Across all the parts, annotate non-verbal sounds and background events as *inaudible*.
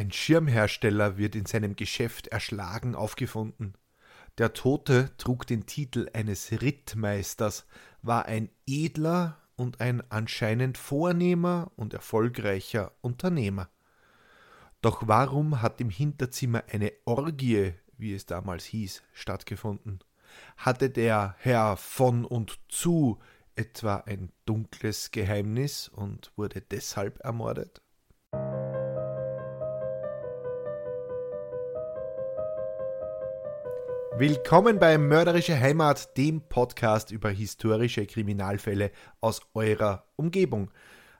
Ein Schirmhersteller wird in seinem Geschäft erschlagen aufgefunden. Der Tote trug den Titel eines Rittmeisters, war ein edler und ein anscheinend vornehmer und erfolgreicher Unternehmer. Doch warum hat im Hinterzimmer eine Orgie, wie es damals hieß, stattgefunden? Hatte der Herr von und zu etwa ein dunkles Geheimnis und wurde deshalb ermordet? Willkommen bei Mörderische Heimat, dem Podcast über historische Kriminalfälle aus eurer Umgebung.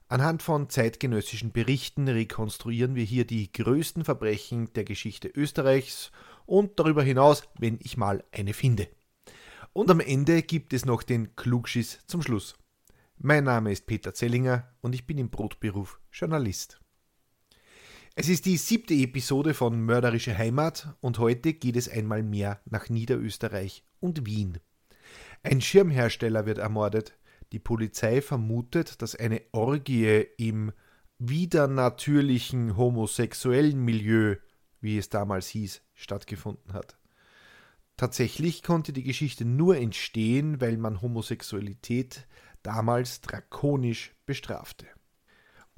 Anhand von zeitgenössischen Berichten rekonstruieren wir hier die größten Verbrechen der Geschichte Österreichs und darüber hinaus, wenn ich mal eine finde. Und am Ende gibt es noch den Klugschiss zum Schluss. Mein Name ist Peter Zellinger und ich bin im Brotberuf Journalist. Es ist die siebte Episode von Mörderische Heimat und heute geht es einmal mehr nach Niederösterreich und Wien. Ein Schirmhersteller wird ermordet. Die Polizei vermutet, dass eine Orgie im widernatürlichen homosexuellen Milieu, wie es damals hieß, stattgefunden hat. Tatsächlich konnte die Geschichte nur entstehen, weil man Homosexualität damals drakonisch bestrafte.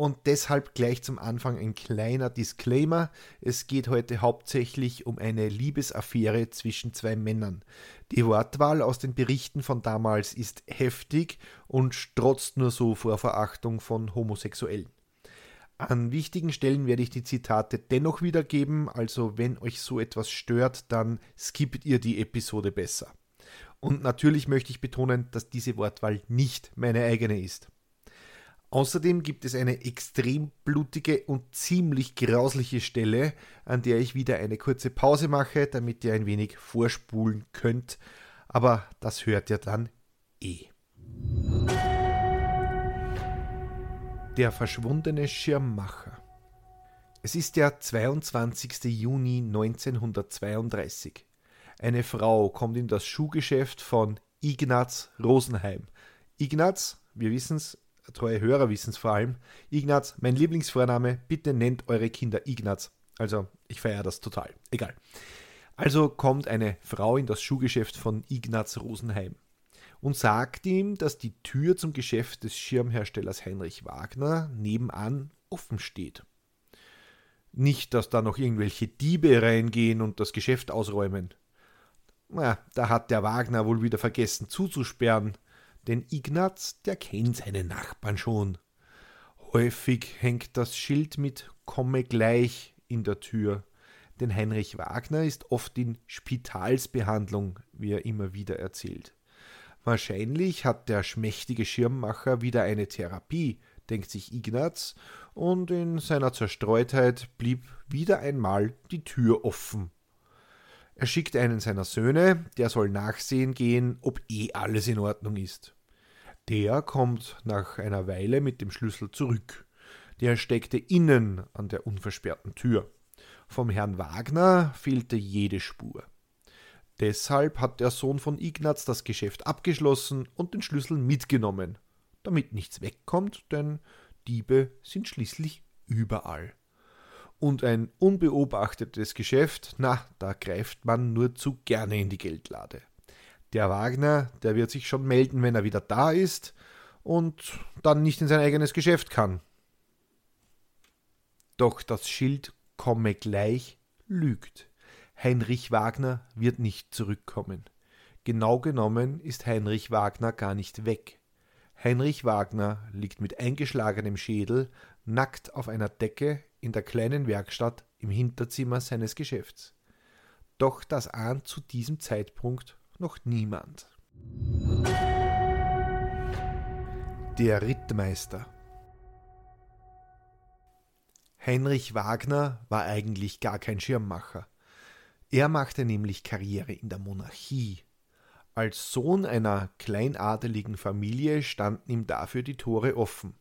Und deshalb gleich zum Anfang ein kleiner Disclaimer. Es geht heute hauptsächlich um eine Liebesaffäre zwischen zwei Männern. Die Wortwahl aus den Berichten von damals ist heftig und strotzt nur so vor Verachtung von Homosexuellen. An wichtigen Stellen werde ich die Zitate dennoch wiedergeben, also wenn euch so etwas stört, dann skippt ihr die Episode besser. Und natürlich möchte ich betonen, dass diese Wortwahl nicht meine eigene ist. Außerdem gibt es eine extrem blutige und ziemlich grausliche Stelle, an der ich wieder eine kurze Pause mache, damit ihr ein wenig vorspulen könnt. Aber das hört ihr dann eh. Der verschwundene Schirmmacher. Es ist der 22. Juni 1932. Eine Frau kommt in das Schuhgeschäft von Ignaz Rosenheim. Ignaz, wir wissen es, treue Hörer wissen es vor allem. Ignaz, mein Lieblingsvorname, bitte nennt eure Kinder Ignaz. Also, ich feiere das total. Egal. Also kommt eine Frau in das Schuhgeschäft von Ignaz Rosenheim und sagt ihm, dass die Tür zum Geschäft des Schirmherstellers Heinrich Wagner nebenan offen steht. Nicht, dass da noch irgendwelche Diebe reingehen und das Geschäft ausräumen. Na, da hat der Wagner wohl wieder vergessen zuzusperren denn Ignaz, der kennt seine Nachbarn schon. Häufig hängt das Schild mit Komme gleich in der Tür, denn Heinrich Wagner ist oft in Spitalsbehandlung, wie er immer wieder erzählt. Wahrscheinlich hat der schmächtige Schirmmacher wieder eine Therapie, denkt sich Ignaz, und in seiner Zerstreutheit blieb wieder einmal die Tür offen. Er schickt einen seiner Söhne, der soll nachsehen gehen, ob eh alles in Ordnung ist. Der kommt nach einer Weile mit dem Schlüssel zurück. Der steckte innen an der unversperrten Tür. Vom Herrn Wagner fehlte jede Spur. Deshalb hat der Sohn von Ignaz das Geschäft abgeschlossen und den Schlüssel mitgenommen, damit nichts wegkommt, denn Diebe sind schließlich überall und ein unbeobachtetes Geschäft, na, da greift man nur zu gerne in die Geldlade. Der Wagner, der wird sich schon melden, wenn er wieder da ist und dann nicht in sein eigenes Geschäft kann. Doch das Schild komme gleich lügt. Heinrich Wagner wird nicht zurückkommen. Genau genommen ist Heinrich Wagner gar nicht weg. Heinrich Wagner liegt mit eingeschlagenem Schädel nackt auf einer Decke in der kleinen Werkstatt im Hinterzimmer seines Geschäfts. Doch das ahnt zu diesem Zeitpunkt noch niemand. Der Rittmeister Heinrich Wagner war eigentlich gar kein Schirmmacher. Er machte nämlich Karriere in der Monarchie. Als Sohn einer kleinadeligen Familie standen ihm dafür die Tore offen.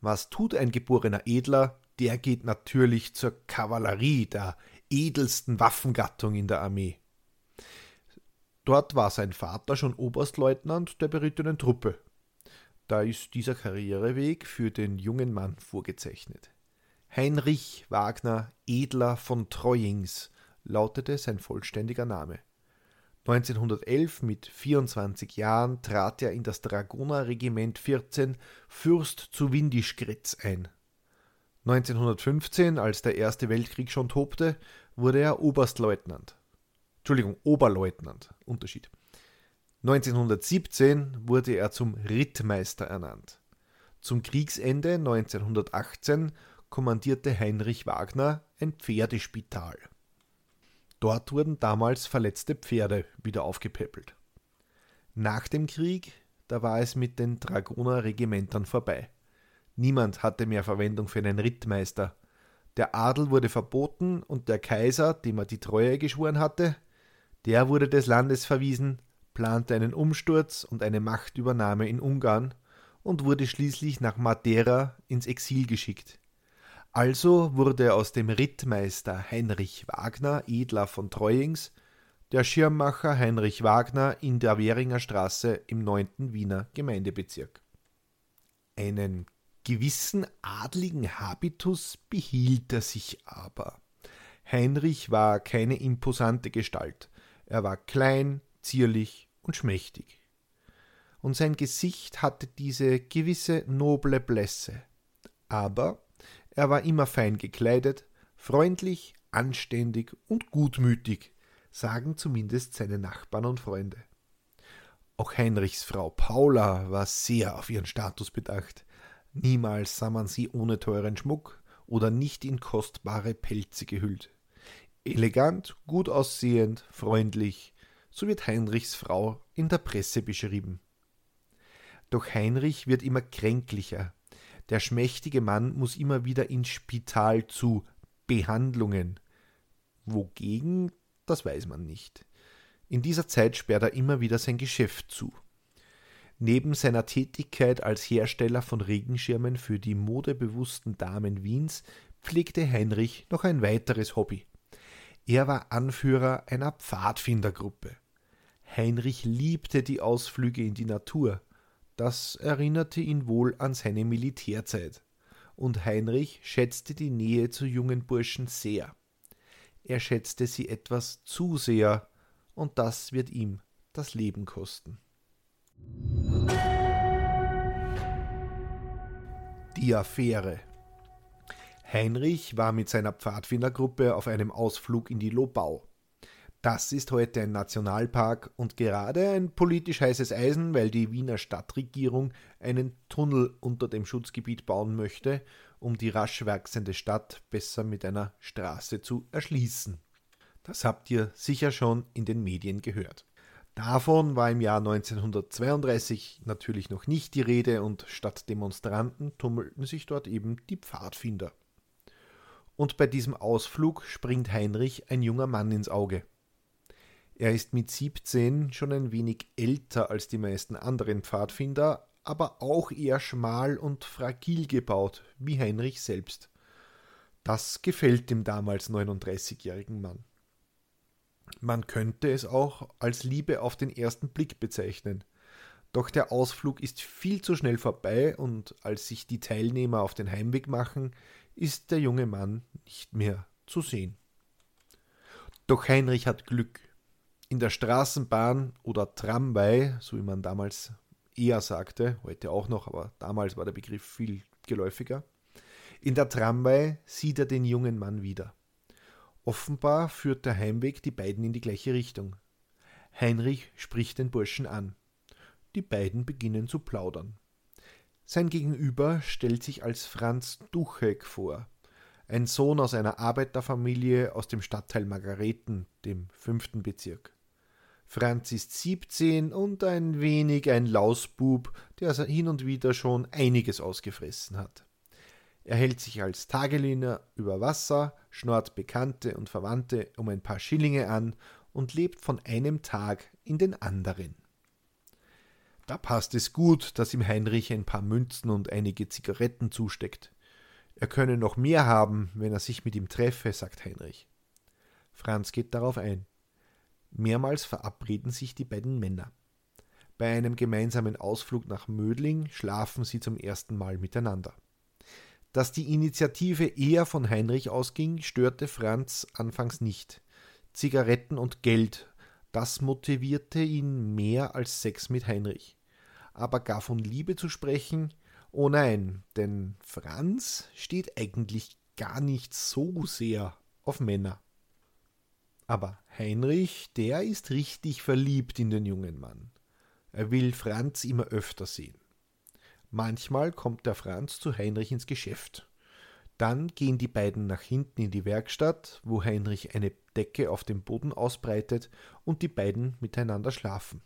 Was tut ein geborener Edler? Der geht natürlich zur Kavallerie, der edelsten Waffengattung in der Armee. Dort war sein Vater schon Oberstleutnant der berittenen Truppe. Da ist dieser Karriereweg für den jungen Mann vorgezeichnet. Heinrich Wagner Edler von Treuings lautete sein vollständiger Name. 1911 mit 24 Jahren trat er in das Dragonerregiment 14 Fürst zu Windischgrätz ein. 1915, als der Erste Weltkrieg schon tobte, wurde er Oberstleutnant. Entschuldigung, Oberleutnant. Unterschied. 1917 wurde er zum Rittmeister ernannt. Zum Kriegsende 1918 kommandierte Heinrich Wagner ein Pferdespital. Dort wurden damals verletzte Pferde wieder aufgepäppelt. Nach dem Krieg, da war es mit den Dragonerregimentern vorbei. Niemand hatte mehr Verwendung für einen Rittmeister. Der Adel wurde verboten und der Kaiser, dem er die Treue geschworen hatte, der wurde des Landes verwiesen, plante einen Umsturz und eine Machtübernahme in Ungarn und wurde schließlich nach Madeira ins Exil geschickt. Also wurde aus dem Rittmeister Heinrich Wagner, Edler von Treuings, der Schirmmacher Heinrich Wagner in der Währinger Straße im 9. Wiener Gemeindebezirk. Einen gewissen adligen Habitus behielt er sich aber. Heinrich war keine imposante Gestalt, er war klein, zierlich und schmächtig. Und sein Gesicht hatte diese gewisse noble Blässe. Aber er war immer fein gekleidet, freundlich, anständig und gutmütig, sagen zumindest seine Nachbarn und Freunde. Auch Heinrichs Frau Paula war sehr auf ihren Status bedacht. Niemals sah man sie ohne teuren Schmuck oder nicht in kostbare Pelze gehüllt. Elegant, gut aussehend, freundlich, so wird Heinrichs Frau in der Presse beschrieben. Doch Heinrich wird immer kränklicher, der schmächtige Mann muss immer wieder ins Spital zu Behandlungen. Wogegen, das weiß man nicht. In dieser Zeit sperrt er immer wieder sein Geschäft zu. Neben seiner Tätigkeit als Hersteller von Regenschirmen für die modebewussten Damen Wiens pflegte Heinrich noch ein weiteres Hobby. Er war Anführer einer Pfadfindergruppe. Heinrich liebte die Ausflüge in die Natur, das erinnerte ihn wohl an seine Militärzeit. Und Heinrich schätzte die Nähe zu jungen Burschen sehr. Er schätzte sie etwas zu sehr, und das wird ihm das Leben kosten. Die Affäre Heinrich war mit seiner Pfadfindergruppe auf einem Ausflug in die Lobau. Das ist heute ein Nationalpark und gerade ein politisch heißes Eisen, weil die Wiener Stadtregierung einen Tunnel unter dem Schutzgebiet bauen möchte, um die rasch wachsende Stadt besser mit einer Straße zu erschließen. Das habt ihr sicher schon in den Medien gehört. Davon war im Jahr 1932 natürlich noch nicht die Rede und statt Demonstranten tummelten sich dort eben die Pfadfinder. Und bei diesem Ausflug springt Heinrich ein junger Mann ins Auge. Er ist mit 17 schon ein wenig älter als die meisten anderen Pfadfinder, aber auch eher schmal und fragil gebaut, wie Heinrich selbst. Das gefällt dem damals 39-jährigen Mann. Man könnte es auch als Liebe auf den ersten Blick bezeichnen. Doch der Ausflug ist viel zu schnell vorbei und als sich die Teilnehmer auf den Heimweg machen, ist der junge Mann nicht mehr zu sehen. Doch Heinrich hat Glück in der Straßenbahn oder Tramway, so wie man damals eher sagte, heute auch noch, aber damals war der Begriff viel geläufiger. In der Tramway sieht er den jungen Mann wieder. Offenbar führt der Heimweg die beiden in die gleiche Richtung. Heinrich spricht den Burschen an. Die beiden beginnen zu plaudern. Sein Gegenüber stellt sich als Franz Duchek vor, ein Sohn aus einer Arbeiterfamilie aus dem Stadtteil Margareten, dem fünften Bezirk. Franz ist 17 und ein wenig ein Lausbub, der hin und wieder schon einiges ausgefressen hat. Er hält sich als Tageliner über Wasser, schnort Bekannte und Verwandte um ein paar Schillinge an und lebt von einem Tag in den anderen. Da passt es gut, dass ihm Heinrich ein paar Münzen und einige Zigaretten zusteckt. Er könne noch mehr haben, wenn er sich mit ihm treffe, sagt Heinrich. Franz geht darauf ein. Mehrmals verabreden sich die beiden Männer. Bei einem gemeinsamen Ausflug nach Mödling schlafen sie zum ersten Mal miteinander. Dass die Initiative eher von Heinrich ausging, störte Franz anfangs nicht. Zigaretten und Geld, das motivierte ihn mehr als Sex mit Heinrich. Aber gar von Liebe zu sprechen, oh nein, denn Franz steht eigentlich gar nicht so sehr auf Männer. Aber Heinrich, der ist richtig verliebt in den jungen Mann. Er will Franz immer öfter sehen. Manchmal kommt der Franz zu Heinrich ins Geschäft. Dann gehen die beiden nach hinten in die Werkstatt, wo Heinrich eine Decke auf dem Boden ausbreitet und die beiden miteinander schlafen.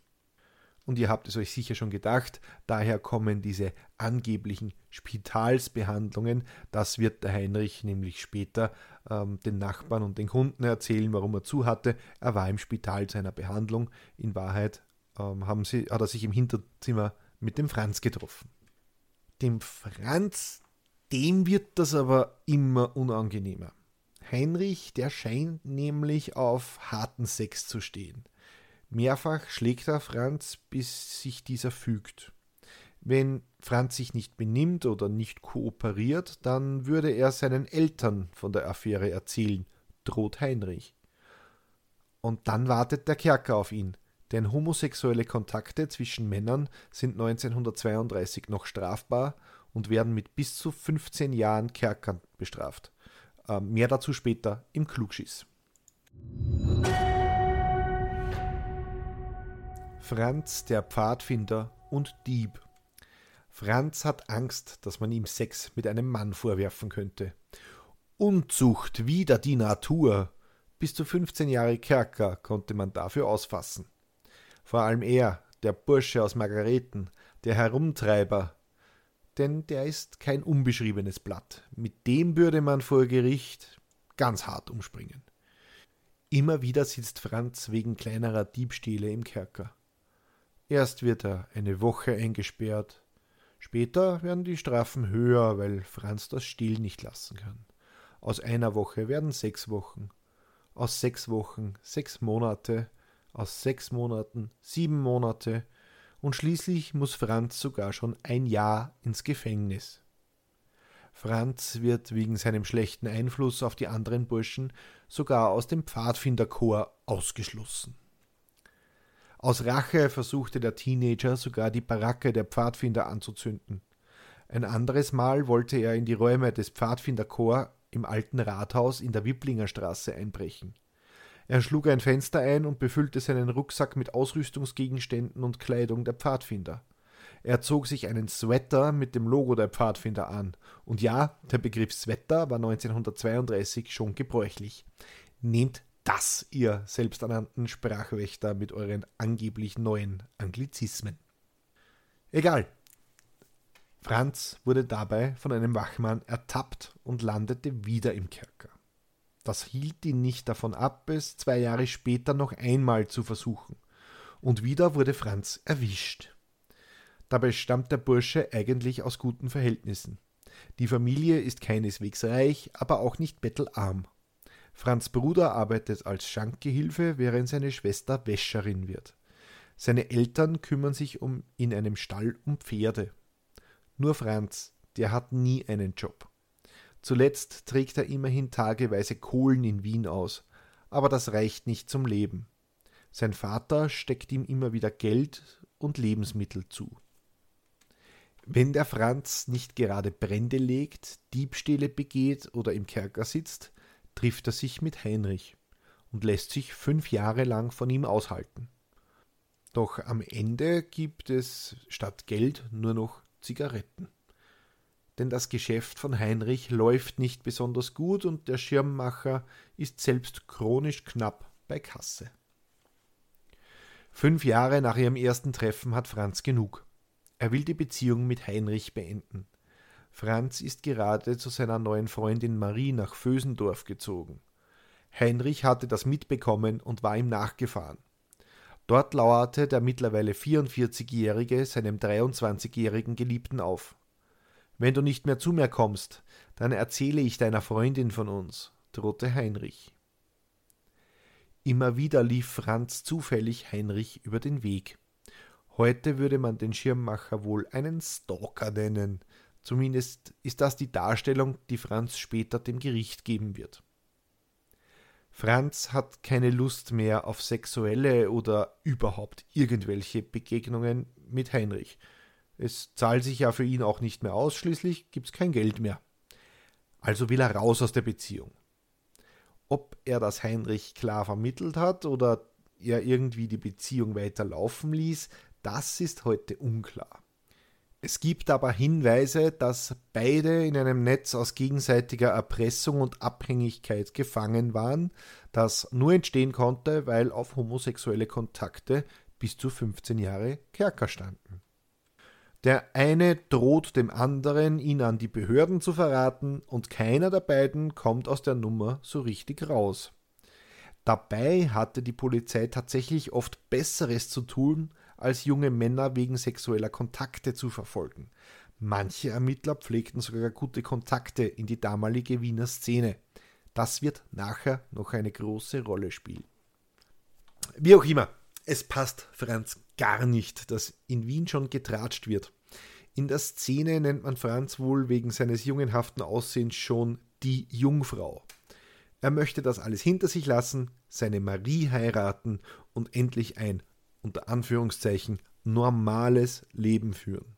Und ihr habt es euch sicher schon gedacht, daher kommen diese angeblichen Spitalsbehandlungen. Das wird der Heinrich nämlich später ähm, den Nachbarn und den Kunden erzählen, warum er zu hatte. Er war im Spital zu einer Behandlung. In Wahrheit ähm, haben sie, hat er sich im Hinterzimmer mit dem Franz getroffen. Dem Franz, dem wird das aber immer unangenehmer. Heinrich, der scheint nämlich auf harten Sex zu stehen. Mehrfach schlägt er Franz, bis sich dieser fügt. Wenn Franz sich nicht benimmt oder nicht kooperiert, dann würde er seinen Eltern von der Affäre erzählen, droht Heinrich. Und dann wartet der Kerker auf ihn, denn homosexuelle Kontakte zwischen Männern sind 1932 noch strafbar und werden mit bis zu 15 Jahren Kerkern bestraft. Ähm, mehr dazu später im Klugschiss. Franz der Pfadfinder und Dieb. Franz hat Angst, dass man ihm Sex mit einem Mann vorwerfen könnte. Unzucht wider die Natur. Bis zu 15 Jahre Kerker konnte man dafür ausfassen. Vor allem er, der Bursche aus Margareten, der Herumtreiber, denn der ist kein unbeschriebenes Blatt. Mit dem würde man vor Gericht ganz hart umspringen. Immer wieder sitzt Franz wegen kleinerer Diebstähle im Kerker. Erst wird er eine Woche eingesperrt, später werden die Strafen höher, weil Franz das Still nicht lassen kann. Aus einer Woche werden sechs Wochen, aus sechs Wochen sechs Monate, aus sechs Monaten sieben Monate, und schließlich muss Franz sogar schon ein Jahr ins Gefängnis. Franz wird wegen seinem schlechten Einfluss auf die anderen Burschen sogar aus dem Pfadfinderchor ausgeschlossen. Aus Rache versuchte der Teenager sogar die Baracke der Pfadfinder anzuzünden. Ein anderes Mal wollte er in die Räume des Pfadfinderchor im alten Rathaus in der Wipplinger Straße einbrechen. Er schlug ein Fenster ein und befüllte seinen Rucksack mit Ausrüstungsgegenständen und Kleidung der Pfadfinder. Er zog sich einen Sweater mit dem Logo der Pfadfinder an. Und ja, der Begriff Sweater war 1932 schon gebräuchlich. Nehmt das, ihr selbsternannten Sprachwächter mit euren angeblich neuen Anglizismen. Egal. Franz wurde dabei von einem Wachmann ertappt und landete wieder im Kerker. Das hielt ihn nicht davon ab, es zwei Jahre später noch einmal zu versuchen. Und wieder wurde Franz erwischt. Dabei stammt der Bursche eigentlich aus guten Verhältnissen. Die Familie ist keineswegs reich, aber auch nicht bettelarm. Franz Bruder arbeitet als Schankgehilfe, während seine Schwester Wäscherin wird. Seine Eltern kümmern sich um in einem Stall um Pferde. Nur Franz, der hat nie einen Job. Zuletzt trägt er immerhin tageweise Kohlen in Wien aus, aber das reicht nicht zum Leben. Sein Vater steckt ihm immer wieder Geld und Lebensmittel zu. Wenn der Franz nicht gerade Brände legt, Diebstähle begeht oder im Kerker sitzt, trifft er sich mit Heinrich und lässt sich fünf Jahre lang von ihm aushalten. Doch am Ende gibt es statt Geld nur noch Zigaretten. Denn das Geschäft von Heinrich läuft nicht besonders gut und der Schirmmacher ist selbst chronisch knapp bei Kasse. Fünf Jahre nach ihrem ersten Treffen hat Franz genug. Er will die Beziehung mit Heinrich beenden. Franz ist gerade zu seiner neuen Freundin Marie nach Vösendorf gezogen. Heinrich hatte das mitbekommen und war ihm nachgefahren. Dort lauerte der mittlerweile 44-Jährige seinem 23-jährigen Geliebten auf. Wenn du nicht mehr zu mir kommst, dann erzähle ich deiner Freundin von uns, drohte Heinrich. Immer wieder lief Franz zufällig Heinrich über den Weg. Heute würde man den Schirmmacher wohl einen Stalker nennen, Zumindest ist das die Darstellung, die Franz später dem Gericht geben wird. Franz hat keine Lust mehr auf sexuelle oder überhaupt irgendwelche Begegnungen mit Heinrich. Es zahlt sich ja für ihn auch nicht mehr aus, schließlich gibt's kein Geld mehr. Also will er raus aus der Beziehung. Ob er das Heinrich klar vermittelt hat oder er irgendwie die Beziehung weiter laufen ließ, das ist heute unklar. Es gibt aber Hinweise, dass beide in einem Netz aus gegenseitiger Erpressung und Abhängigkeit gefangen waren, das nur entstehen konnte, weil auf homosexuelle Kontakte bis zu 15 Jahre Kerker standen. Der eine droht dem anderen, ihn an die Behörden zu verraten, und keiner der beiden kommt aus der Nummer so richtig raus. Dabei hatte die Polizei tatsächlich oft Besseres zu tun, als junge Männer wegen sexueller Kontakte zu verfolgen. Manche Ermittler pflegten sogar gute Kontakte in die damalige Wiener Szene. Das wird nachher noch eine große Rolle spielen. Wie auch immer, es passt Franz gar nicht, dass in Wien schon getratscht wird. In der Szene nennt man Franz wohl wegen seines jungenhaften Aussehens schon die Jungfrau. Er möchte das alles hinter sich lassen, seine Marie heiraten und endlich ein unter Anführungszeichen normales Leben führen.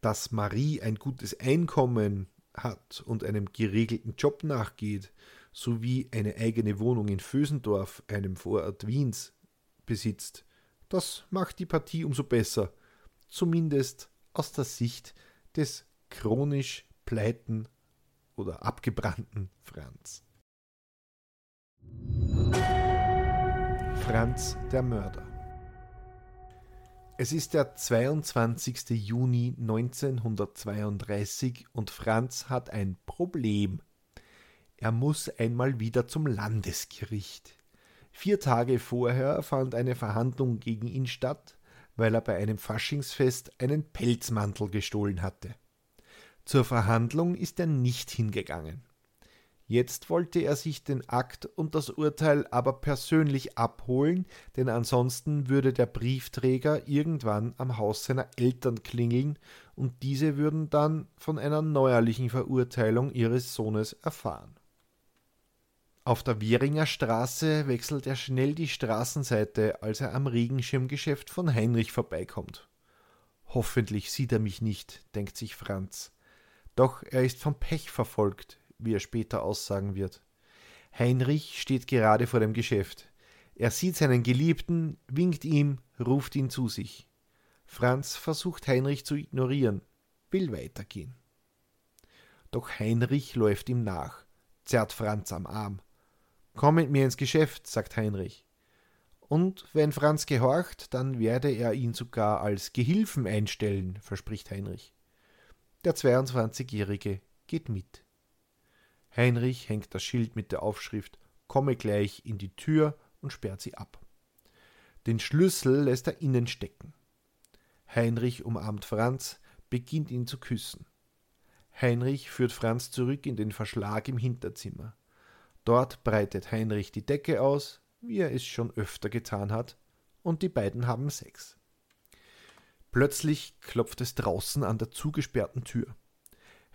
Dass Marie ein gutes Einkommen hat und einem geregelten Job nachgeht, sowie eine eigene Wohnung in Vösendorf, einem Vorort Wiens, besitzt, das macht die Partie umso besser, zumindest aus der Sicht des chronisch pleiten oder abgebrannten Franz. Franz der Mörder es ist der 22. Juni 1932 und Franz hat ein Problem. Er muss einmal wieder zum Landesgericht. Vier Tage vorher fand eine Verhandlung gegen ihn statt, weil er bei einem Faschingsfest einen Pelzmantel gestohlen hatte. Zur Verhandlung ist er nicht hingegangen. Jetzt wollte er sich den Akt und das Urteil aber persönlich abholen, denn ansonsten würde der Briefträger irgendwann am Haus seiner Eltern klingeln und diese würden dann von einer neuerlichen Verurteilung ihres Sohnes erfahren. Auf der Wieringer Straße wechselt er schnell die Straßenseite, als er am Regenschirmgeschäft von Heinrich vorbeikommt. Hoffentlich sieht er mich nicht, denkt sich Franz. Doch er ist vom Pech verfolgt, wie er später aussagen wird. Heinrich steht gerade vor dem Geschäft. Er sieht seinen Geliebten, winkt ihm, ruft ihn zu sich. Franz versucht Heinrich zu ignorieren, will weitergehen. Doch Heinrich läuft ihm nach, zerrt Franz am Arm. Komm mit mir ins Geschäft, sagt Heinrich. Und wenn Franz gehorcht, dann werde er ihn sogar als Gehilfen einstellen, verspricht Heinrich. Der 22-Jährige geht mit. Heinrich hängt das Schild mit der Aufschrift Komme gleich in die Tür und sperrt sie ab. Den Schlüssel lässt er innen stecken. Heinrich umarmt Franz, beginnt ihn zu küssen. Heinrich führt Franz zurück in den Verschlag im Hinterzimmer. Dort breitet Heinrich die Decke aus, wie er es schon öfter getan hat, und die beiden haben Sex. Plötzlich klopft es draußen an der zugesperrten Tür.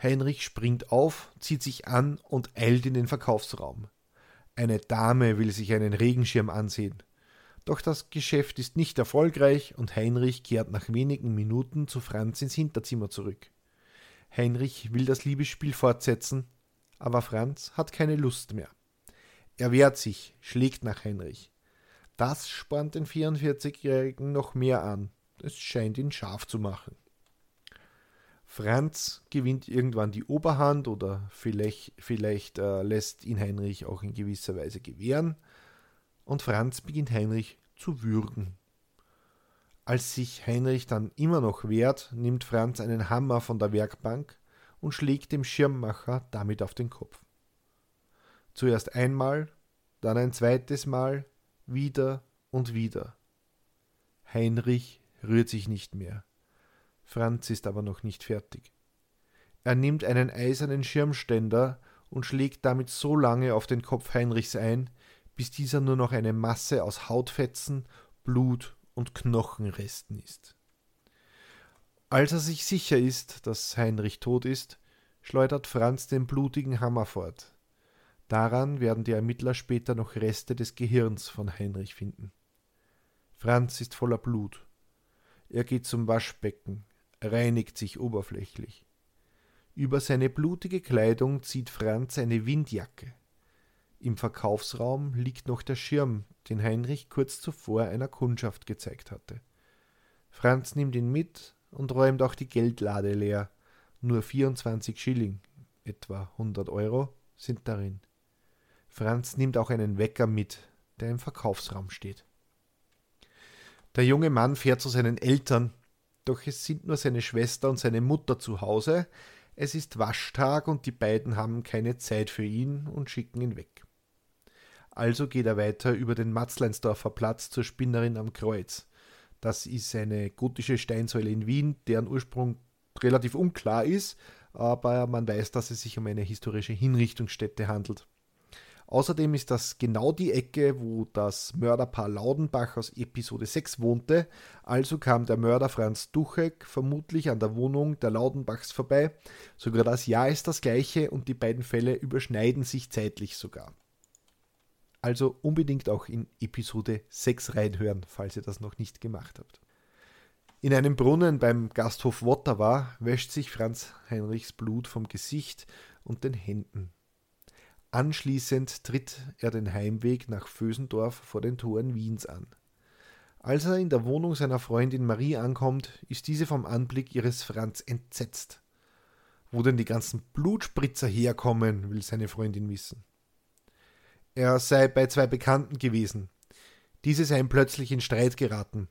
Heinrich springt auf, zieht sich an und eilt in den Verkaufsraum. Eine Dame will sich einen Regenschirm ansehen. Doch das Geschäft ist nicht erfolgreich und Heinrich kehrt nach wenigen Minuten zu Franz ins Hinterzimmer zurück. Heinrich will das Liebesspiel fortsetzen, aber Franz hat keine Lust mehr. Er wehrt sich, schlägt nach Heinrich. Das spornt den 44-Jährigen noch mehr an. Es scheint ihn scharf zu machen. Franz gewinnt irgendwann die Oberhand oder vielleicht, vielleicht äh, lässt ihn Heinrich auch in gewisser Weise gewähren und Franz beginnt Heinrich zu würgen. Als sich Heinrich dann immer noch wehrt, nimmt Franz einen Hammer von der Werkbank und schlägt dem Schirmmacher damit auf den Kopf. Zuerst einmal, dann ein zweites Mal, wieder und wieder. Heinrich rührt sich nicht mehr. Franz ist aber noch nicht fertig. Er nimmt einen eisernen Schirmständer und schlägt damit so lange auf den Kopf Heinrichs ein, bis dieser nur noch eine Masse aus Hautfetzen, Blut und Knochenresten ist. Als er sich sicher ist, dass Heinrich tot ist, schleudert Franz den blutigen Hammer fort. Daran werden die Ermittler später noch Reste des Gehirns von Heinrich finden. Franz ist voller Blut. Er geht zum Waschbecken, reinigt sich oberflächlich. Über seine blutige Kleidung zieht Franz eine Windjacke. Im Verkaufsraum liegt noch der Schirm, den Heinrich kurz zuvor einer Kundschaft gezeigt hatte. Franz nimmt ihn mit und räumt auch die Geldlade leer. Nur 24 Schilling, etwa 100 Euro, sind darin. Franz nimmt auch einen Wecker mit, der im Verkaufsraum steht. Der junge Mann fährt zu seinen Eltern, doch es sind nur seine Schwester und seine Mutter zu Hause. Es ist Waschtag und die beiden haben keine Zeit für ihn und schicken ihn weg. Also geht er weiter über den Matzleinsdorfer Platz zur Spinnerin am Kreuz. Das ist eine gotische Steinsäule in Wien, deren Ursprung relativ unklar ist, aber man weiß, dass es sich um eine historische Hinrichtungsstätte handelt. Außerdem ist das genau die Ecke, wo das Mörderpaar Laudenbach aus Episode 6 wohnte, also kam der Mörder Franz Duchek vermutlich an der Wohnung der Laudenbachs vorbei. Sogar das Jahr ist das gleiche und die beiden Fälle überschneiden sich zeitlich sogar. Also unbedingt auch in Episode 6 reinhören, falls ihr das noch nicht gemacht habt. In einem Brunnen beim Gasthof Wottawa wäscht sich Franz Heinrichs Blut vom Gesicht und den Händen. Anschließend tritt er den Heimweg nach Vösendorf vor den Toren Wiens an. Als er in der Wohnung seiner Freundin Marie ankommt, ist diese vom Anblick ihres Franz entsetzt. Wo denn die ganzen Blutspritzer herkommen, will seine Freundin wissen. Er sei bei zwei Bekannten gewesen. Diese seien plötzlich in Streit geraten.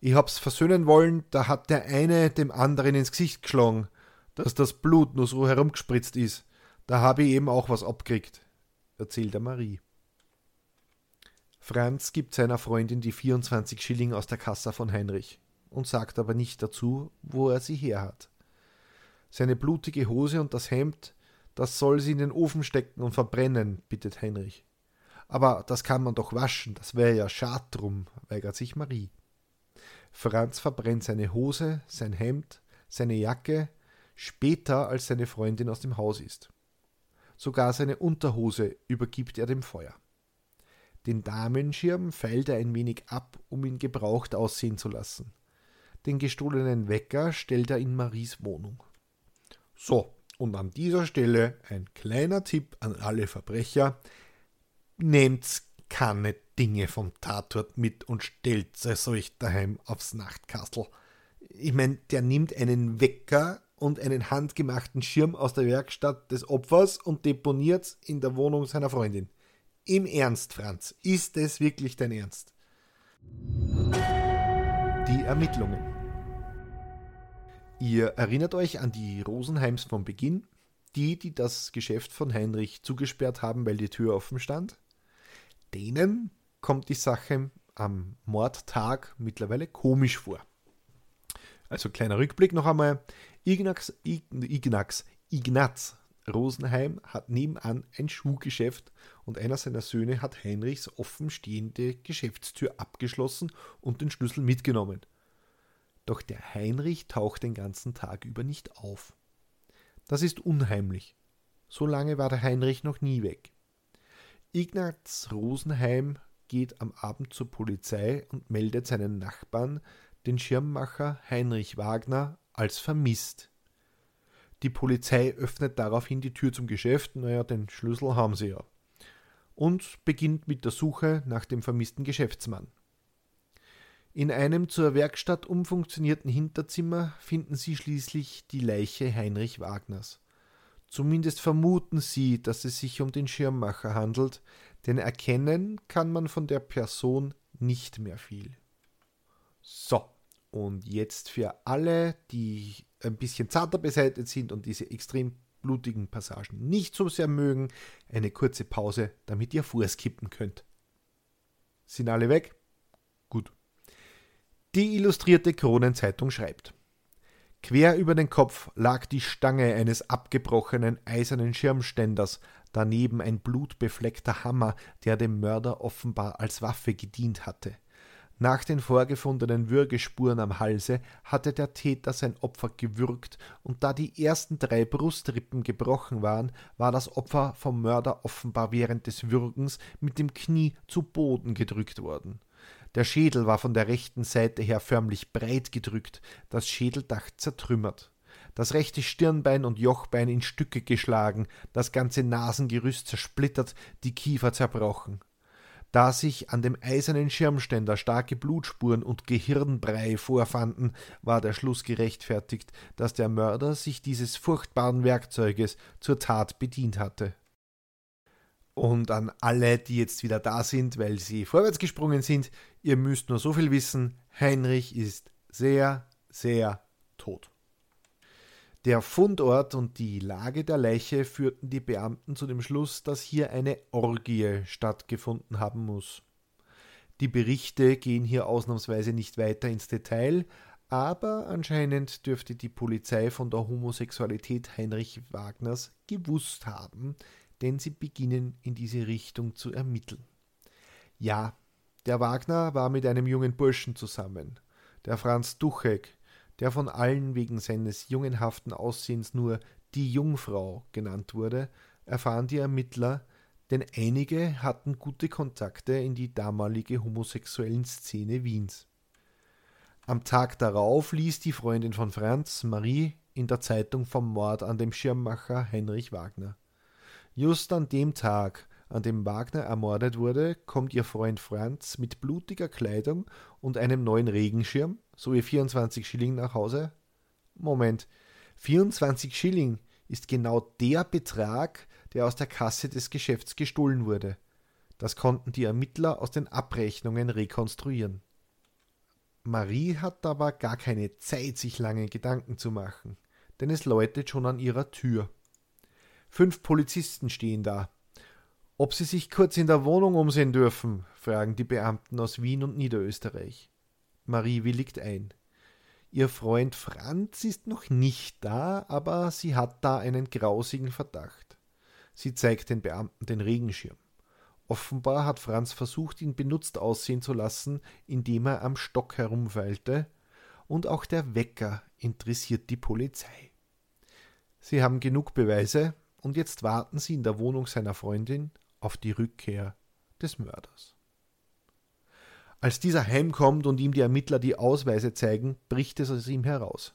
Ich hab's versöhnen wollen, da hat der eine dem anderen ins Gesicht geschlagen, dass das Blut nur so herumgespritzt ist. Da habe ich eben auch was abgekriegt, erzählt er Marie. Franz gibt seiner Freundin die 24 Schilling aus der Kasse von Heinrich und sagt aber nicht dazu, wo er sie her hat. Seine blutige Hose und das Hemd, das soll sie in den Ofen stecken und verbrennen, bittet Heinrich. Aber das kann man doch waschen, das wäre ja schad drum, weigert sich Marie. Franz verbrennt seine Hose, sein Hemd, seine Jacke, später als seine Freundin aus dem Haus ist. Sogar seine Unterhose übergibt er dem Feuer. Den Damenschirm feilt er ein wenig ab, um ihn gebraucht aussehen zu lassen. Den gestohlenen Wecker stellt er in Maries Wohnung. So, und an dieser Stelle ein kleiner Tipp an alle Verbrecher nehmt keine Dinge vom Tatort mit und stellt es euch daheim aufs Nachtkastel. Ich meine, der nimmt einen Wecker und einen handgemachten Schirm aus der Werkstatt des Opfers und deponiert in der Wohnung seiner Freundin. Im Ernst, Franz, ist es wirklich dein Ernst? Die Ermittlungen. Ihr erinnert euch an die Rosenheims vom Beginn, die, die das Geschäft von Heinrich zugesperrt haben, weil die Tür offen stand? denen kommt die Sache am Mordtag mittlerweile komisch vor. Also kleiner Rückblick noch einmal. Ignaz, Ignaz, Ignaz Rosenheim hat nebenan ein Schuhgeschäft und einer seiner Söhne hat Heinrichs offenstehende Geschäftstür abgeschlossen und den Schlüssel mitgenommen. Doch der Heinrich taucht den ganzen Tag über nicht auf. Das ist unheimlich. So lange war der Heinrich noch nie weg. Ignaz Rosenheim geht am Abend zur Polizei und meldet seinen Nachbarn, den Schirmmacher Heinrich Wagner, als vermisst. Die Polizei öffnet daraufhin die Tür zum Geschäft, naja, den Schlüssel haben sie ja, und beginnt mit der Suche nach dem vermissten Geschäftsmann. In einem zur Werkstatt umfunktionierten Hinterzimmer finden sie schließlich die Leiche Heinrich Wagners. Zumindest vermuten sie, dass es sich um den Schirmmacher handelt, denn erkennen kann man von der Person nicht mehr viel. So, und jetzt für alle, die ein bisschen zarter beseitigt sind und diese extrem blutigen Passagen nicht so sehr mögen, eine kurze Pause, damit ihr vorskippen könnt. Sind alle weg? Gut. Die illustrierte Kronenzeitung schreibt. Quer über den Kopf lag die Stange eines abgebrochenen eisernen Schirmständers, daneben ein blutbefleckter Hammer, der dem Mörder offenbar als Waffe gedient hatte. Nach den vorgefundenen Würgespuren am Halse hatte der Täter sein Opfer gewürgt, und da die ersten drei Brustrippen gebrochen waren, war das Opfer vom Mörder offenbar während des Würgens mit dem Knie zu Boden gedrückt worden. Der Schädel war von der rechten Seite her förmlich breit gedrückt, das Schädeldach zertrümmert das rechte Stirnbein und Jochbein in Stücke geschlagen, das ganze Nasengerüst zersplittert, die Kiefer zerbrochen. Da sich an dem eisernen Schirmständer starke Blutspuren und Gehirnbrei vorfanden, war der Schluss gerechtfertigt, dass der Mörder sich dieses furchtbaren Werkzeuges zur Tat bedient hatte. Und an alle, die jetzt wieder da sind, weil sie vorwärts gesprungen sind, ihr müsst nur so viel wissen, Heinrich ist sehr, sehr tot. Der Fundort und die Lage der Leiche führten die Beamten zu dem Schluss, dass hier eine Orgie stattgefunden haben muss. Die Berichte gehen hier ausnahmsweise nicht weiter ins Detail, aber anscheinend dürfte die Polizei von der Homosexualität Heinrich Wagners gewusst haben, denn sie beginnen in diese Richtung zu ermitteln. Ja, der Wagner war mit einem jungen Burschen zusammen, der Franz Duchek, der von allen wegen seines jungenhaften Aussehens nur die Jungfrau genannt wurde, erfahren die Ermittler, denn einige hatten gute Kontakte in die damalige homosexuellen Szene Wiens. Am Tag darauf ließ die Freundin von Franz, Marie, in der Zeitung vom Mord an dem Schirmmacher Heinrich Wagner. Just an dem Tag, an dem Wagner ermordet wurde, kommt ihr Freund Franz mit blutiger Kleidung und einem neuen Regenschirm sowie 24 Schilling nach Hause? Moment, 24 Schilling ist genau der Betrag, der aus der Kasse des Geschäfts gestohlen wurde. Das konnten die Ermittler aus den Abrechnungen rekonstruieren. Marie hat aber gar keine Zeit, sich lange Gedanken zu machen, denn es läutet schon an ihrer Tür. Fünf Polizisten stehen da, ob Sie sich kurz in der Wohnung umsehen dürfen, fragen die Beamten aus Wien und Niederösterreich. Marie willigt ein. Ihr Freund Franz ist noch nicht da, aber sie hat da einen grausigen Verdacht. Sie zeigt den Beamten den Regenschirm. Offenbar hat Franz versucht, ihn benutzt aussehen zu lassen, indem er am Stock herumweilte, und auch der Wecker interessiert die Polizei. Sie haben genug Beweise, und jetzt warten sie in der Wohnung seiner Freundin auf die Rückkehr des Mörders. Als dieser heimkommt und ihm die Ermittler die Ausweise zeigen, bricht es aus ihm heraus.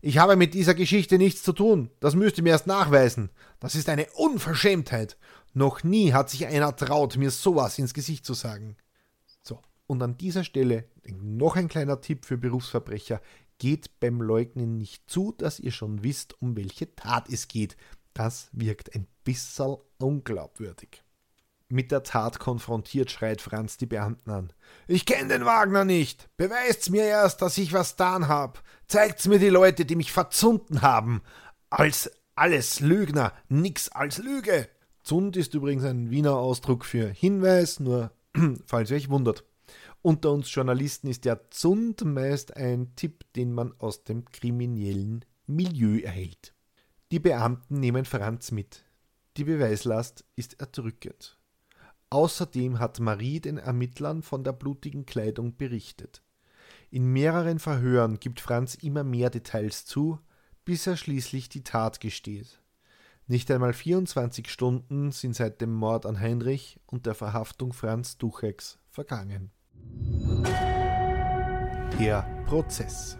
Ich habe mit dieser Geschichte nichts zu tun. Das müsst ihr mir erst nachweisen. Das ist eine Unverschämtheit. Noch nie hat sich einer traut, mir sowas ins Gesicht zu sagen. So, und an dieser Stelle noch ein kleiner Tipp für Berufsverbrecher. Geht beim Leugnen nicht zu, dass ihr schon wisst, um welche Tat es geht. Das wirkt ein bisschen unglaubwürdig. Mit der Tat konfrontiert, schreit Franz die Beamten an. Ich kenne den Wagner nicht. Beweist's mir erst, dass ich was getan hab. Zeigt's mir die Leute, die mich verzunden haben. Als alles Lügner, nix als Lüge. Zund ist übrigens ein Wiener Ausdruck für Hinweis, nur *clears throat* falls ihr euch wundert. Unter uns Journalisten ist der Zund meist ein Tipp, den man aus dem kriminellen Milieu erhält. Die Beamten nehmen Franz mit. Die Beweislast ist erdrückend. Außerdem hat Marie den Ermittlern von der blutigen Kleidung berichtet. In mehreren Verhören gibt Franz immer mehr Details zu, bis er schließlich die Tat gesteht. Nicht einmal 24 Stunden sind seit dem Mord an Heinrich und der Verhaftung Franz Ducheks vergangen. Der Prozess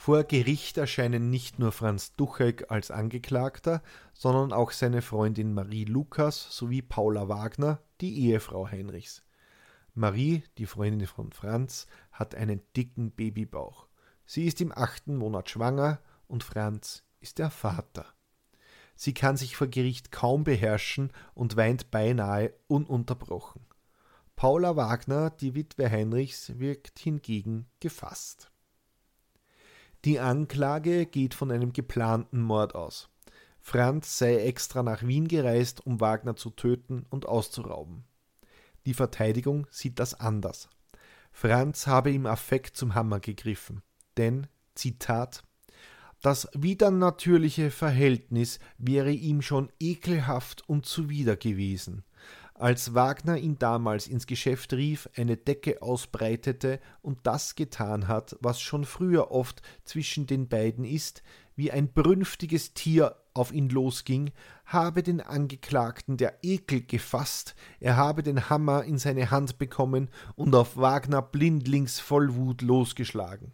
vor Gericht erscheinen nicht nur Franz Duchek als Angeklagter, sondern auch seine Freundin Marie Lukas sowie Paula Wagner, die Ehefrau Heinrichs. Marie, die Freundin von Franz, hat einen dicken Babybauch. Sie ist im achten Monat schwanger und Franz ist der Vater. Sie kann sich vor Gericht kaum beherrschen und weint beinahe ununterbrochen. Paula Wagner, die Witwe Heinrichs, wirkt hingegen gefasst. Die Anklage geht von einem geplanten Mord aus. Franz sei extra nach Wien gereist, um Wagner zu töten und auszurauben. Die Verteidigung sieht das anders. Franz habe im Affekt zum Hammer gegriffen, denn, Zitat, das widernatürliche Verhältnis wäre ihm schon ekelhaft und zuwider gewesen. Als Wagner ihn damals ins Geschäft rief, eine Decke ausbreitete und das getan hat, was schon früher oft zwischen den beiden ist, wie ein brünftiges Tier auf ihn losging, habe den Angeklagten der Ekel gefasst, er habe den Hammer in seine Hand bekommen und auf Wagner blindlings voll Wut losgeschlagen.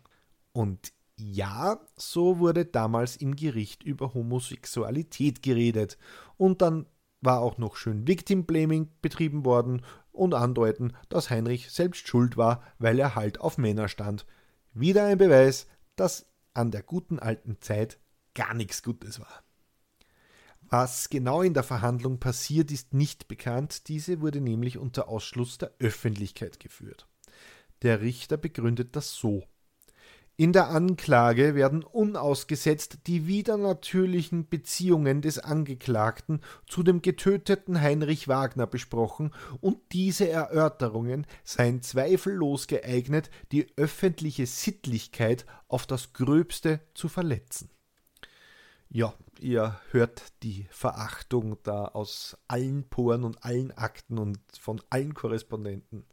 Und ja, so wurde damals im Gericht über Homosexualität geredet, und dann war auch noch schön Victim Blaming betrieben worden und andeuten, dass Heinrich selbst schuld war, weil er halt auf Männer stand. Wieder ein Beweis, dass an der guten alten Zeit gar nichts Gutes war. Was genau in der Verhandlung passiert, ist nicht bekannt, diese wurde nämlich unter Ausschluss der Öffentlichkeit geführt. Der Richter begründet das so. In der Anklage werden unausgesetzt die widernatürlichen Beziehungen des Angeklagten zu dem getöteten Heinrich Wagner besprochen und diese Erörterungen seien zweifellos geeignet, die öffentliche Sittlichkeit auf das Gröbste zu verletzen. Ja, ihr hört die Verachtung da aus allen Poren und allen Akten und von allen Korrespondenten.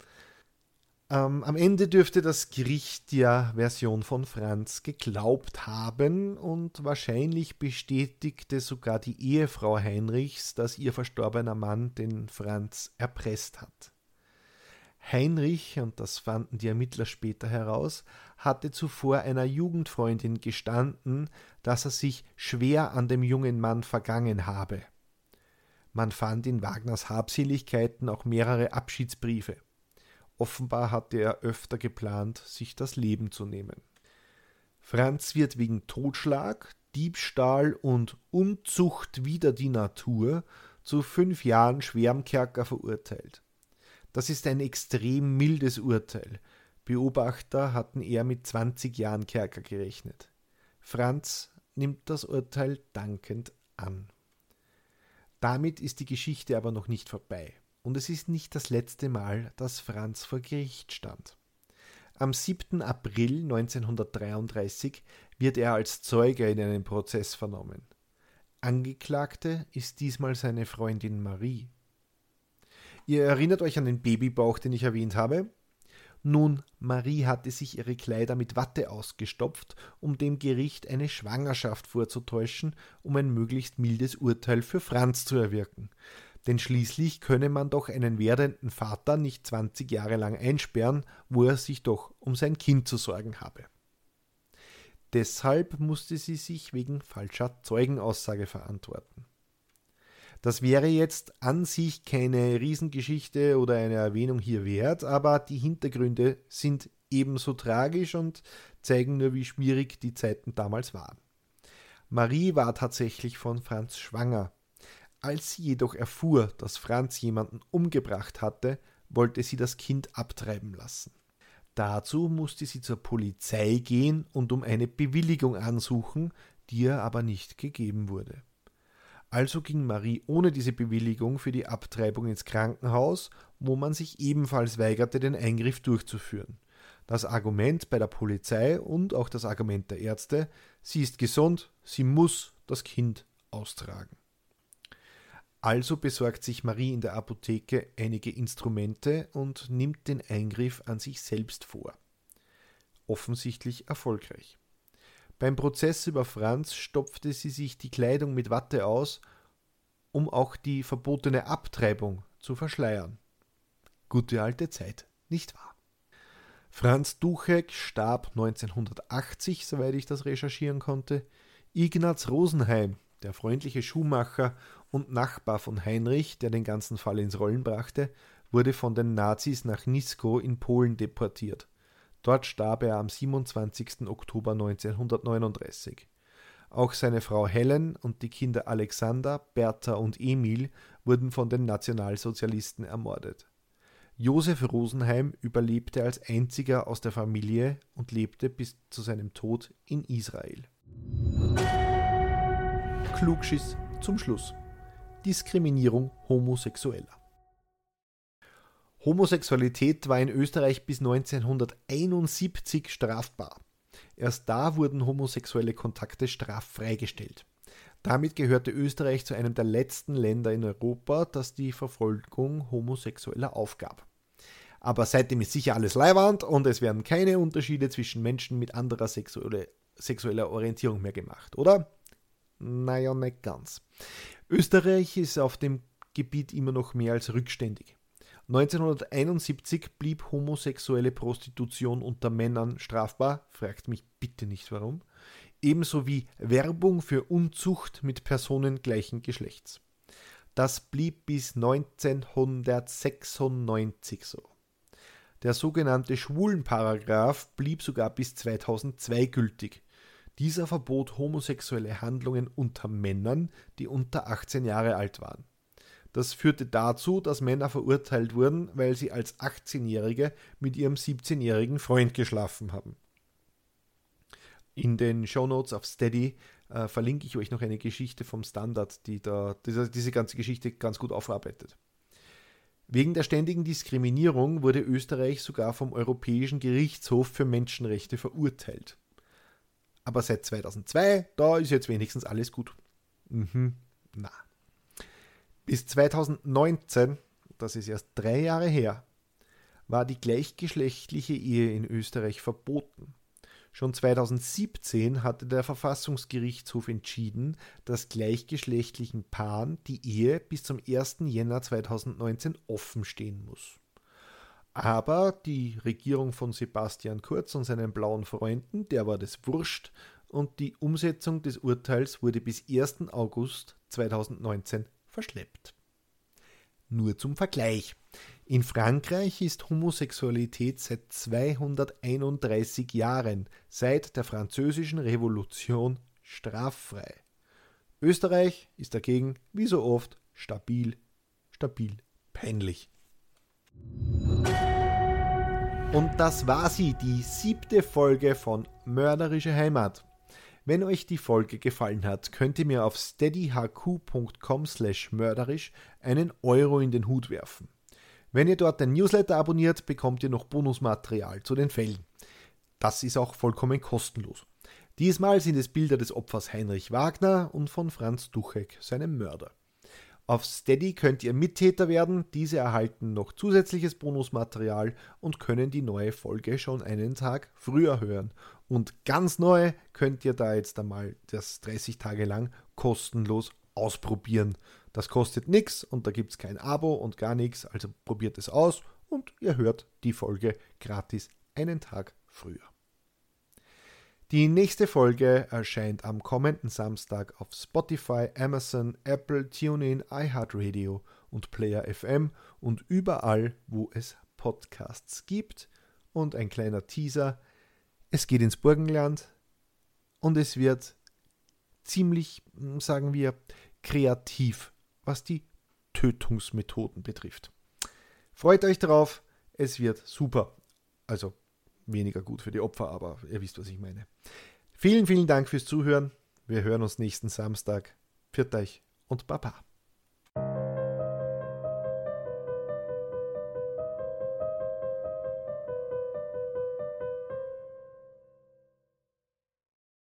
Ähm, am Ende dürfte das Gericht der Version von Franz geglaubt haben und wahrscheinlich bestätigte sogar die Ehefrau Heinrichs, dass ihr verstorbener Mann den Franz erpresst hat. Heinrich, und das fanden die Ermittler später heraus, hatte zuvor einer Jugendfreundin gestanden, dass er sich schwer an dem jungen Mann vergangen habe. Man fand in Wagners Habseligkeiten auch mehrere Abschiedsbriefe. Offenbar hatte er öfter geplant, sich das Leben zu nehmen. Franz wird wegen Totschlag, Diebstahl und Unzucht wider die Natur zu fünf Jahren schwerem Kerker verurteilt. Das ist ein extrem mildes Urteil. Beobachter hatten eher mit 20 Jahren Kerker gerechnet. Franz nimmt das Urteil dankend an. Damit ist die Geschichte aber noch nicht vorbei und es ist nicht das letzte Mal, dass Franz vor Gericht stand. Am 7. April 1933 wird er als Zeuge in einem Prozess vernommen. Angeklagte ist diesmal seine Freundin Marie. Ihr erinnert euch an den Babybauch, den ich erwähnt habe? Nun, Marie hatte sich ihre Kleider mit Watte ausgestopft, um dem Gericht eine Schwangerschaft vorzutäuschen, um ein möglichst mildes Urteil für Franz zu erwirken denn schließlich könne man doch einen werdenden Vater nicht 20 Jahre lang einsperren, wo er sich doch um sein Kind zu sorgen habe. Deshalb musste sie sich wegen falscher Zeugenaussage verantworten. Das wäre jetzt an sich keine Riesengeschichte oder eine Erwähnung hier wert, aber die Hintergründe sind ebenso tragisch und zeigen nur, wie schwierig die Zeiten damals waren. Marie war tatsächlich von Franz schwanger als sie jedoch erfuhr, dass Franz jemanden umgebracht hatte, wollte sie das Kind abtreiben lassen. Dazu musste sie zur Polizei gehen und um eine Bewilligung ansuchen, die ihr aber nicht gegeben wurde. Also ging Marie ohne diese Bewilligung für die Abtreibung ins Krankenhaus, wo man sich ebenfalls weigerte, den Eingriff durchzuführen. Das Argument bei der Polizei und auch das Argument der Ärzte, sie ist gesund, sie muss das Kind austragen. Also besorgt sich Marie in der Apotheke einige Instrumente und nimmt den Eingriff an sich selbst vor. Offensichtlich erfolgreich. Beim Prozess über Franz stopfte sie sich die Kleidung mit Watte aus, um auch die verbotene Abtreibung zu verschleiern. Gute alte Zeit, nicht wahr? Franz Duchek starb 1980, soweit ich das recherchieren konnte. Ignaz Rosenheim, der freundliche Schuhmacher und Nachbar von Heinrich, der den ganzen Fall ins Rollen brachte, wurde von den Nazis nach Nisko in Polen deportiert. Dort starb er am 27. Oktober 1939. Auch seine Frau Helen und die Kinder Alexander, Bertha und Emil wurden von den Nationalsozialisten ermordet. Josef Rosenheim überlebte als einziger aus der Familie und lebte bis zu seinem Tod in Israel. Klugschiss zum Schluss. Diskriminierung Homosexueller. Homosexualität war in Österreich bis 1971 strafbar. Erst da wurden homosexuelle Kontakte straffrei gestellt. Damit gehörte Österreich zu einem der letzten Länder in Europa, das die Verfolgung Homosexueller aufgab. Aber seitdem ist sicher alles Leihwand und es werden keine Unterschiede zwischen Menschen mit anderer sexuelle, sexueller Orientierung mehr gemacht, oder? Naja, nicht ganz. Österreich ist auf dem Gebiet immer noch mehr als rückständig. 1971 blieb homosexuelle Prostitution unter Männern strafbar, fragt mich bitte nicht warum, ebenso wie Werbung für Unzucht mit Personen gleichen Geschlechts. Das blieb bis 1996 so. Der sogenannte Schwulenparagraph blieb sogar bis 2002 gültig. Dieser verbot homosexuelle Handlungen unter Männern, die unter 18 Jahre alt waren. Das führte dazu, dass Männer verurteilt wurden, weil sie als 18-Jährige mit ihrem 17-jährigen Freund geschlafen haben. In den Shownotes auf Steady äh, verlinke ich euch noch eine Geschichte vom Standard, die da diese, diese ganze Geschichte ganz gut aufarbeitet. Wegen der ständigen Diskriminierung wurde Österreich sogar vom Europäischen Gerichtshof für Menschenrechte verurteilt. Aber seit 2002, da ist jetzt wenigstens alles gut. Mhm, na. Bis 2019, das ist erst drei Jahre her, war die gleichgeschlechtliche Ehe in Österreich verboten. Schon 2017 hatte der Verfassungsgerichtshof entschieden, dass gleichgeschlechtlichen Paaren die Ehe bis zum 1. Jänner 2019 offen stehen muss. Aber die Regierung von Sebastian Kurz und seinen blauen Freunden, der war das wurscht, und die Umsetzung des Urteils wurde bis 1. August 2019 verschleppt. Nur zum Vergleich. In Frankreich ist Homosexualität seit 231 Jahren, seit der Französischen Revolution, straffrei. Österreich ist dagegen, wie so oft, stabil, stabil, peinlich. Und das war sie, die siebte Folge von Mörderische Heimat. Wenn euch die Folge gefallen hat, könnt ihr mir auf steadyhq.com slash mörderisch einen Euro in den Hut werfen. Wenn ihr dort den Newsletter abonniert, bekommt ihr noch Bonusmaterial zu den Fällen. Das ist auch vollkommen kostenlos. Diesmal sind es Bilder des Opfers Heinrich Wagner und von Franz Duchek, seinem Mörder. Auf Steady könnt ihr Mittäter werden, diese erhalten noch zusätzliches Bonusmaterial und können die neue Folge schon einen Tag früher hören. Und ganz neu könnt ihr da jetzt einmal das 30 Tage lang kostenlos ausprobieren. Das kostet nichts und da gibt es kein Abo und gar nichts, also probiert es aus und ihr hört die Folge gratis einen Tag früher. Die nächste Folge erscheint am kommenden Samstag auf Spotify, Amazon, Apple, TuneIn, iHeartRadio und Player FM und überall, wo es Podcasts gibt. Und ein kleiner Teaser. Es geht ins Burgenland und es wird ziemlich, sagen wir, kreativ, was die Tötungsmethoden betrifft. Freut euch drauf, es wird super. Also weniger gut für die Opfer, aber ihr wisst, was ich meine. Vielen, vielen Dank fürs Zuhören. Wir hören uns nächsten Samstag. Pfiat euch und Baba.